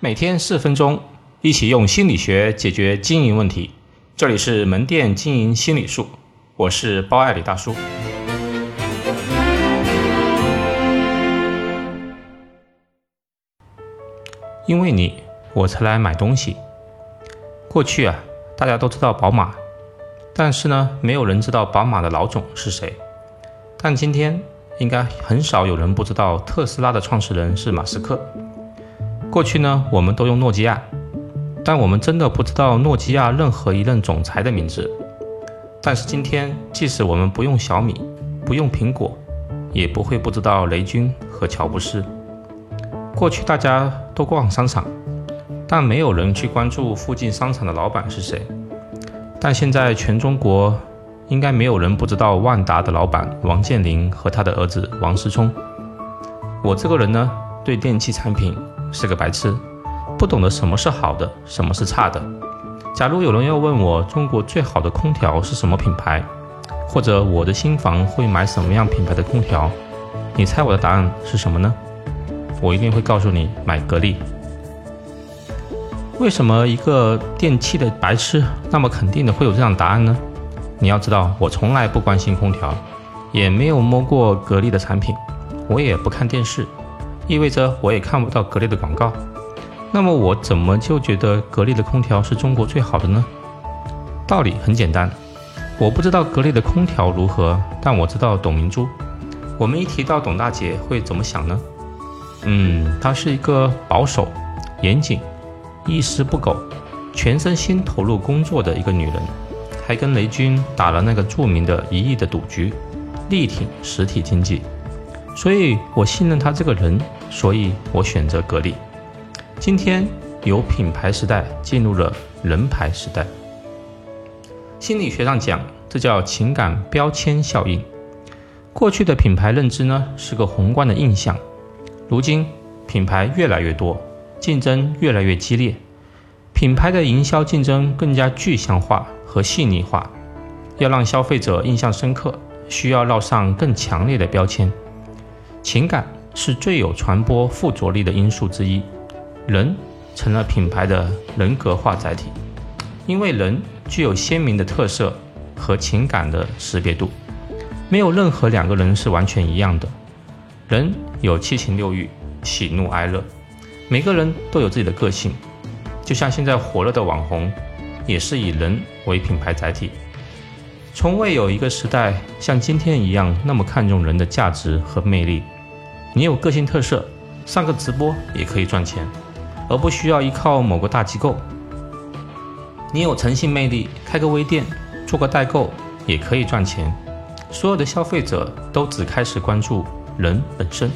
每天四分钟，一起用心理学解决经营问题。这里是门店经营心理术，我是包爱李大叔。因为你，我才来买东西。过去啊，大家都知道宝马，但是呢，没有人知道宝马的老总是谁。但今天，应该很少有人不知道特斯拉的创始人是马斯克。过去呢，我们都用诺基亚，但我们真的不知道诺基亚任何一任总裁的名字。但是今天，即使我们不用小米，不用苹果，也不会不知道雷军和乔布斯。过去大家都逛商场，但没有人去关注附近商场的老板是谁。但现在全中国，应该没有人不知道万达的老板王健林和他的儿子王思聪。我这个人呢，对电器产品。是个白痴，不懂得什么是好的，什么是差的。假如有人要问我中国最好的空调是什么品牌，或者我的新房会买什么样品牌的空调，你猜我的答案是什么呢？我一定会告诉你买格力。为什么一个电器的白痴那么肯定的会有这样的答案呢？你要知道，我从来不关心空调，也没有摸过格力的产品，我也不看电视。意味着我也看不到格力的广告，那么我怎么就觉得格力的空调是中国最好的呢？道理很简单，我不知道格力的空调如何，但我知道董明珠。我们一提到董大姐会怎么想呢？嗯，她是一个保守、严谨、一丝不苟、全身心投入工作的一个女人，还跟雷军打了那个著名的一亿的赌局，力挺实体经济。所以我信任他这个人，所以我选择格力。今天由品牌时代进入了人牌时代。心理学上讲，这叫情感标签效应。过去的品牌认知呢是个宏观的印象，如今品牌越来越多，竞争越来越激烈，品牌的营销竞争更加具象化和细腻化。要让消费者印象深刻，需要烙上更强烈的标签。情感是最有传播附着力的因素之一，人成了品牌的人格化载体，因为人具有鲜明的特色和情感的识别度，没有任何两个人是完全一样的。人有七情六欲、喜怒哀乐，每个人都有自己的个性，就像现在火热的网红，也是以人为品牌载体。从未有一个时代像今天一样那么看重人的价值和魅力。你有个性特色，上个直播也可以赚钱，而不需要依靠某个大机构。你有诚信魅力，开个微店，做个代购也可以赚钱。所有的消费者都只开始关注人本身，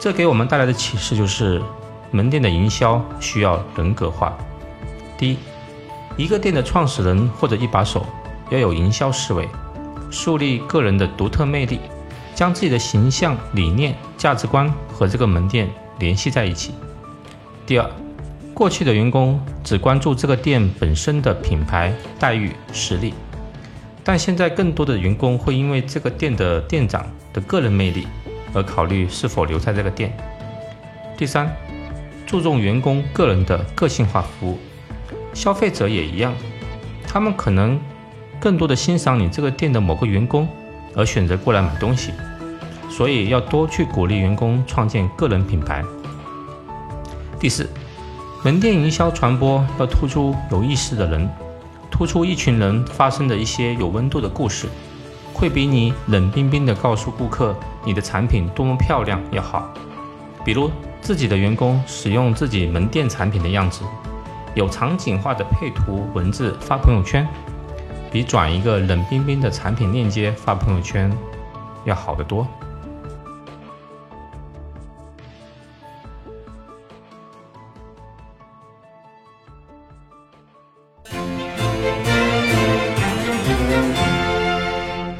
这给我们带来的启示就是，门店的营销需要人格化。第一，一个店的创始人或者一把手要有营销思维，树立个人的独特魅力。将自己的形象、理念、价值观和这个门店联系在一起。第二，过去的员工只关注这个店本身的品牌、待遇、实力，但现在更多的员工会因为这个店的店长的个人魅力而考虑是否留在这个店。第三，注重员工个人的个性化服务，消费者也一样，他们可能更多的欣赏你这个店的某个员工。而选择过来买东西，所以要多去鼓励员工创建个人品牌。第四，门店营销传播要突出有意思的人，突出一群人发生的一些有温度的故事，会比你冷冰冰的告诉顾客你的产品多么漂亮要好。比如自己的员工使用自己门店产品的样子，有场景化的配图文字发朋友圈。比转一个冷冰冰的产品链接发朋友圈要好得多。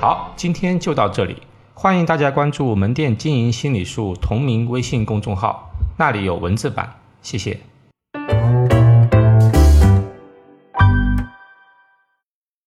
好，今天就到这里，欢迎大家关注门店经营心理术同名微信公众号，那里有文字版，谢谢。